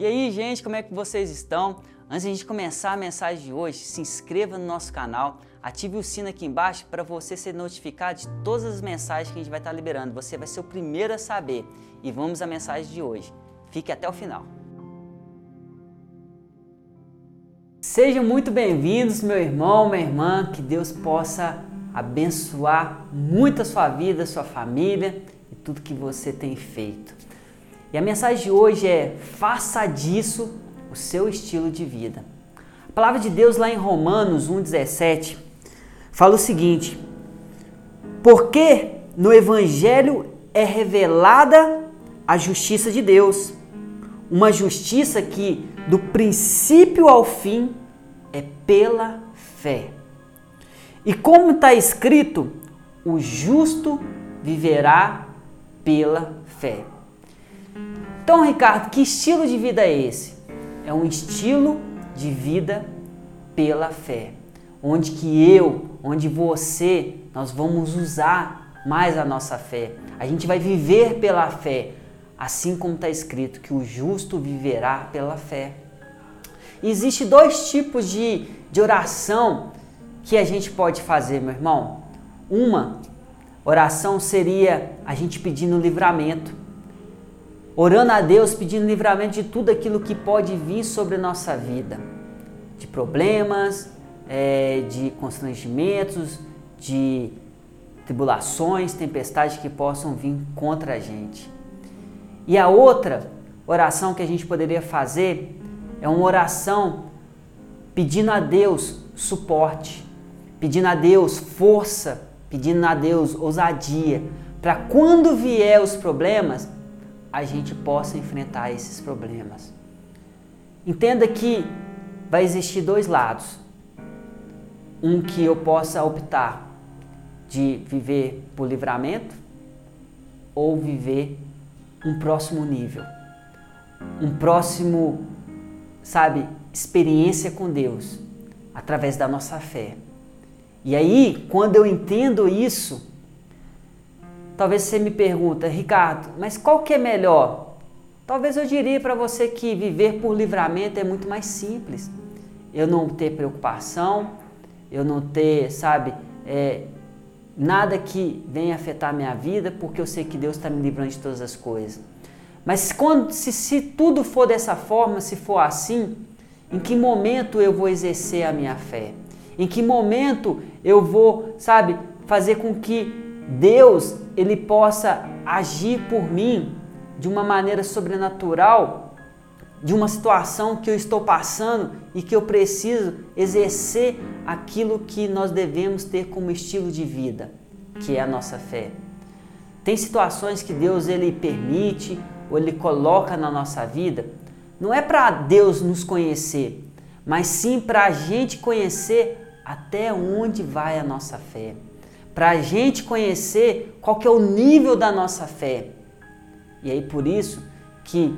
E aí, gente, como é que vocês estão? Antes de a gente começar a mensagem de hoje, se inscreva no nosso canal, ative o sino aqui embaixo para você ser notificado de todas as mensagens que a gente vai estar liberando. Você vai ser o primeiro a saber. E vamos à mensagem de hoje. Fique até o final. Sejam muito bem-vindos, meu irmão, minha irmã, que Deus possa abençoar muito a sua vida, a sua família e tudo que você tem feito. E a mensagem de hoje é: faça disso o seu estilo de vida. A palavra de Deus lá em Romanos 1,17 fala o seguinte: Porque no Evangelho é revelada a justiça de Deus, uma justiça que do princípio ao fim é pela fé. E como está escrito, o justo viverá pela fé. Então, Ricardo, que estilo de vida é esse? É um estilo de vida pela fé, onde que eu, onde você, nós vamos usar mais a nossa fé. A gente vai viver pela fé, assim como está escrito que o justo viverá pela fé. Existem dois tipos de, de oração que a gente pode fazer, meu irmão. Uma oração seria a gente pedindo livramento orando a Deus, pedindo livramento de tudo aquilo que pode vir sobre a nossa vida, de problemas, é, de constrangimentos, de tribulações, tempestades que possam vir contra a gente. E a outra oração que a gente poderia fazer é uma oração pedindo a Deus suporte, pedindo a Deus força, pedindo a Deus ousadia, para quando vier os problemas, a gente possa enfrentar esses problemas. Entenda que vai existir dois lados. Um que eu possa optar de viver por livramento ou viver um próximo nível. Um próximo, sabe, experiência com Deus através da nossa fé. E aí, quando eu entendo isso, Talvez você me pergunta, Ricardo, mas qual que é melhor? Talvez eu diria para você que viver por livramento é muito mais simples. Eu não ter preocupação, eu não ter, sabe, é, nada que venha afetar minha vida, porque eu sei que Deus está me livrando de todas as coisas. Mas quando, se, se tudo for dessa forma, se for assim, em que momento eu vou exercer a minha fé? Em que momento eu vou, sabe, fazer com que Deus ele possa agir por mim de uma maneira sobrenatural, de uma situação que eu estou passando e que eu preciso exercer aquilo que nós devemos ter como estilo de vida, que é a nossa fé. Tem situações que Deus ele permite ou ele coloca na nossa vida, não é para Deus nos conhecer, mas sim para a gente conhecer até onde vai a nossa fé para a gente conhecer qual que é o nível da nossa fé. E aí por isso que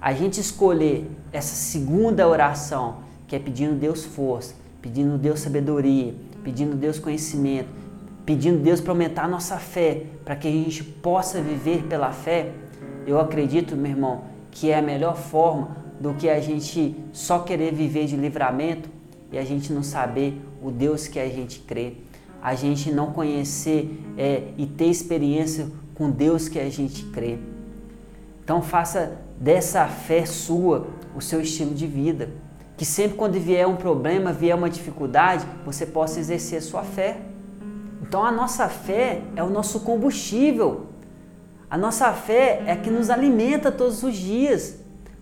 a gente escolher essa segunda oração, que é pedindo Deus força, pedindo Deus sabedoria, pedindo Deus conhecimento, pedindo Deus para aumentar a nossa fé, para que a gente possa viver pela fé, eu acredito, meu irmão, que é a melhor forma do que a gente só querer viver de livramento e a gente não saber o Deus que a gente crê a gente não conhecer é, e ter experiência com Deus que a gente crê. Então faça dessa fé sua o seu estilo de vida. Que sempre quando vier um problema, vier uma dificuldade, você possa exercer a sua fé. Então a nossa fé é o nosso combustível. A nossa fé é que nos alimenta todos os dias.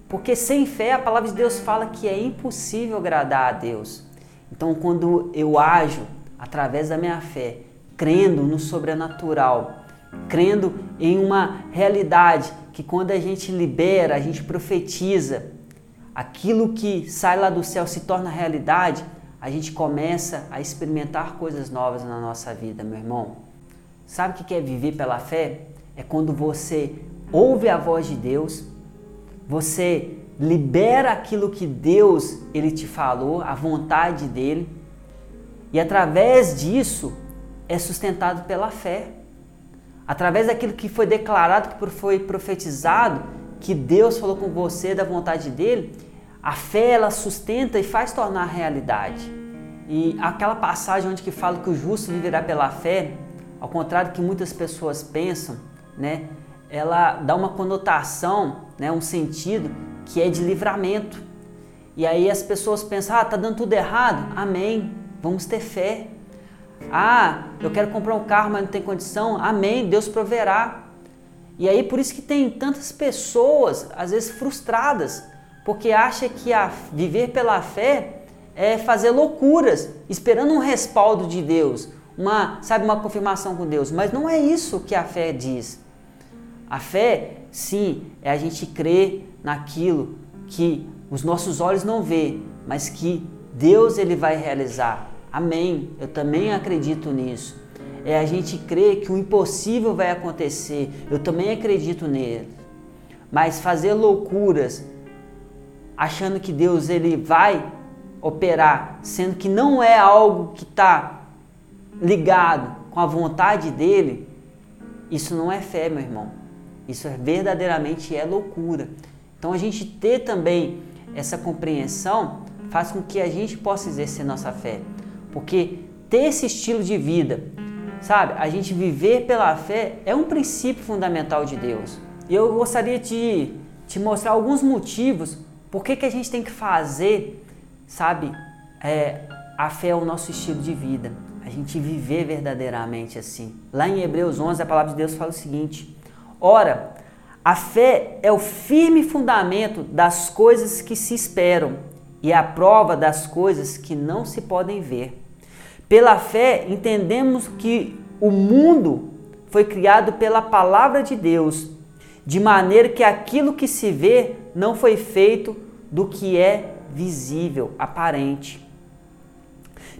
Porque sem fé a palavra de Deus fala que é impossível agradar a Deus. Então quando eu ajo através da minha fé, crendo no sobrenatural, crendo em uma realidade que quando a gente libera, a gente profetiza, aquilo que sai lá do céu se torna realidade, a gente começa a experimentar coisas novas na nossa vida, meu irmão. Sabe o que é viver pela fé? É quando você ouve a voz de Deus, você libera aquilo que Deus ele te falou, a vontade dele, e através disso é sustentado pela fé. Através daquilo que foi declarado, que foi profetizado, que Deus falou com você da vontade dele, a fé ela sustenta e faz tornar realidade. E aquela passagem onde que fala que o justo viverá pela fé, ao contrário do que muitas pessoas pensam, né? Ela dá uma conotação, né, um sentido que é de livramento. E aí as pessoas pensam: "Ah, tá dando tudo errado". Amém. Vamos ter fé. Ah, eu quero comprar um carro, mas não tem condição. Amém. Deus proverá. E aí por isso que tem tantas pessoas, às vezes frustradas, porque acha que a viver pela fé é fazer loucuras, esperando um respaldo de Deus, uma, sabe, uma confirmação com Deus, mas não é isso que a fé diz. A fé, sim, é a gente crer naquilo que os nossos olhos não vê, mas que Deus ele vai realizar. Amém. Eu também acredito nisso. É a gente crer que o impossível vai acontecer. Eu também acredito nele. Mas fazer loucuras achando que Deus ele vai operar, sendo que não é algo que está ligado com a vontade dele, isso não é fé, meu irmão. Isso é, verdadeiramente é loucura. Então a gente ter também essa compreensão faz com que a gente possa exercer nossa fé. Porque ter esse estilo de vida, sabe, a gente viver pela fé é um princípio fundamental de Deus. E eu gostaria de te mostrar alguns motivos por que, que a gente tem que fazer, sabe, é, a fé é o nosso estilo de vida. A gente viver verdadeiramente assim. Lá em Hebreus 11, a palavra de Deus fala o seguinte: Ora, a fé é o firme fundamento das coisas que se esperam e a prova das coisas que não se podem ver. Pela fé, entendemos que o mundo foi criado pela palavra de Deus, de maneira que aquilo que se vê não foi feito do que é visível, aparente.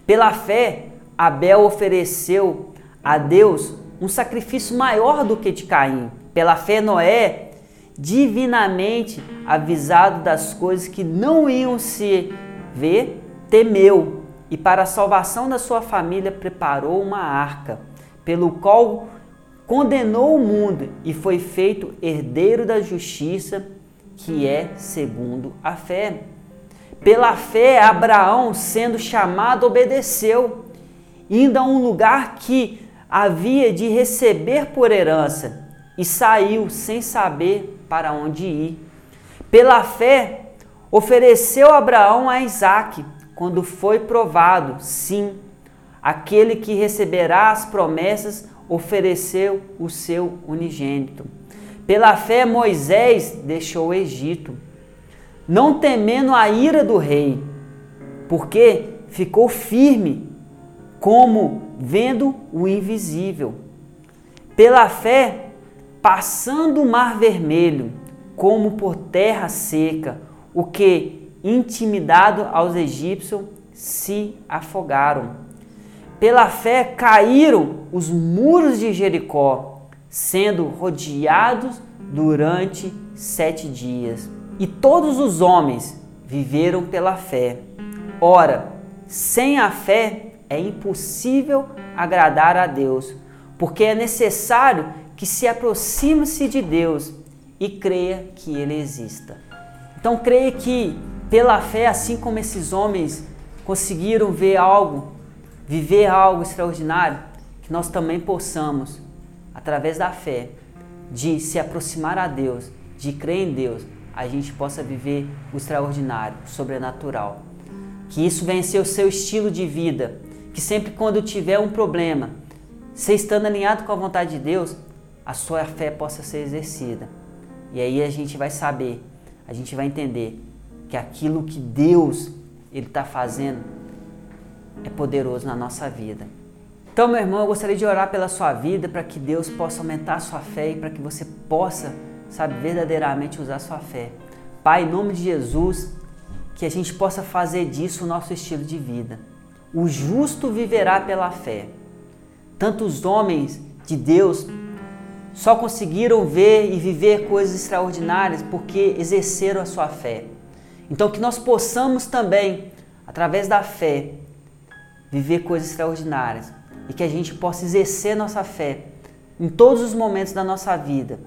Pela fé, Abel ofereceu a Deus um sacrifício maior do que de Caim. Pela fé, Noé, divinamente avisado das coisas que não iam se ver, temeu e, para a salvação da sua família, preparou uma arca, pelo qual condenou o mundo e foi feito herdeiro da justiça que é segundo a fé. Pela fé, Abraão, sendo chamado, obedeceu, indo a um lugar que havia de receber por herança, e saiu sem saber para onde ir. Pela fé, ofereceu Abraão a Isaque, quando foi provado, sim, aquele que receberá as promessas ofereceu o seu unigênito. Pela fé, Moisés deixou o Egito, não temendo a ira do rei, porque ficou firme, como vendo o invisível. Pela fé, passando o mar vermelho, como por terra seca, o que, intimidado aos egípcios, se afogaram. Pela fé caíram os muros de Jericó, sendo rodeados durante sete dias. E todos os homens viveram pela fé. Ora, sem a fé é impossível agradar a Deus, porque é necessário que se aproxime-se de Deus e creia que Ele exista. Então, creia que pela fé, assim como esses homens conseguiram ver algo, viver algo extraordinário, que nós também possamos através da fé, de se aproximar a Deus, de crer em Deus, a gente possa viver o extraordinário, o sobrenatural. Que isso venha ser o seu estilo de vida, que sempre quando tiver um problema, você estando alinhado com a vontade de Deus, a sua fé possa ser exercida. E aí a gente vai saber, a gente vai entender que aquilo que Deus ele está fazendo é poderoso na nossa vida. Então, meu irmão, eu gostaria de orar pela sua vida para que Deus possa aumentar a sua fé e para que você possa, sabe, verdadeiramente usar a sua fé. Pai, em nome de Jesus, que a gente possa fazer disso o nosso estilo de vida. O justo viverá pela fé. Tantos homens de Deus só conseguiram ver e viver coisas extraordinárias porque exerceram a sua fé. Então, que nós possamos também, através da fé, viver coisas extraordinárias e que a gente possa exercer nossa fé em todos os momentos da nossa vida,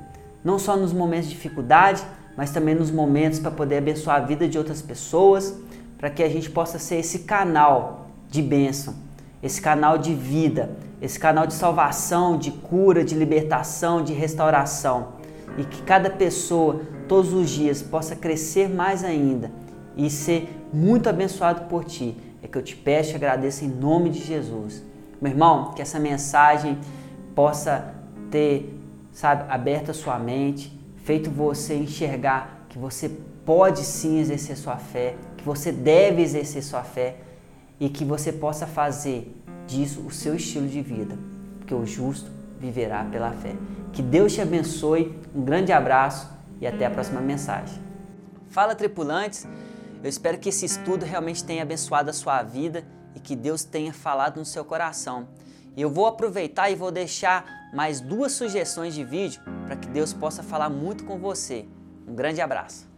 não só nos momentos de dificuldade, mas também nos momentos para poder abençoar a vida de outras pessoas, para que a gente possa ser esse canal de bênção, esse canal de vida, esse canal de salvação, de cura, de libertação, de restauração. E que cada pessoa, todos os dias, possa crescer mais ainda e ser muito abençoado por ti. É que eu te peço e agradeço em nome de Jesus. Meu irmão, que essa mensagem possa ter, sabe, aberto a sua mente, feito você enxergar que você pode sim exercer sua fé, que você deve exercer sua fé e que você possa fazer disso o seu estilo de vida, porque o justo viverá pela fé. Que Deus te abençoe, um grande abraço e até a próxima mensagem. Fala tripulantes, eu espero que esse estudo realmente tenha abençoado a sua vida e que Deus tenha falado no seu coração. Eu vou aproveitar e vou deixar mais duas sugestões de vídeo para que Deus possa falar muito com você. Um grande abraço.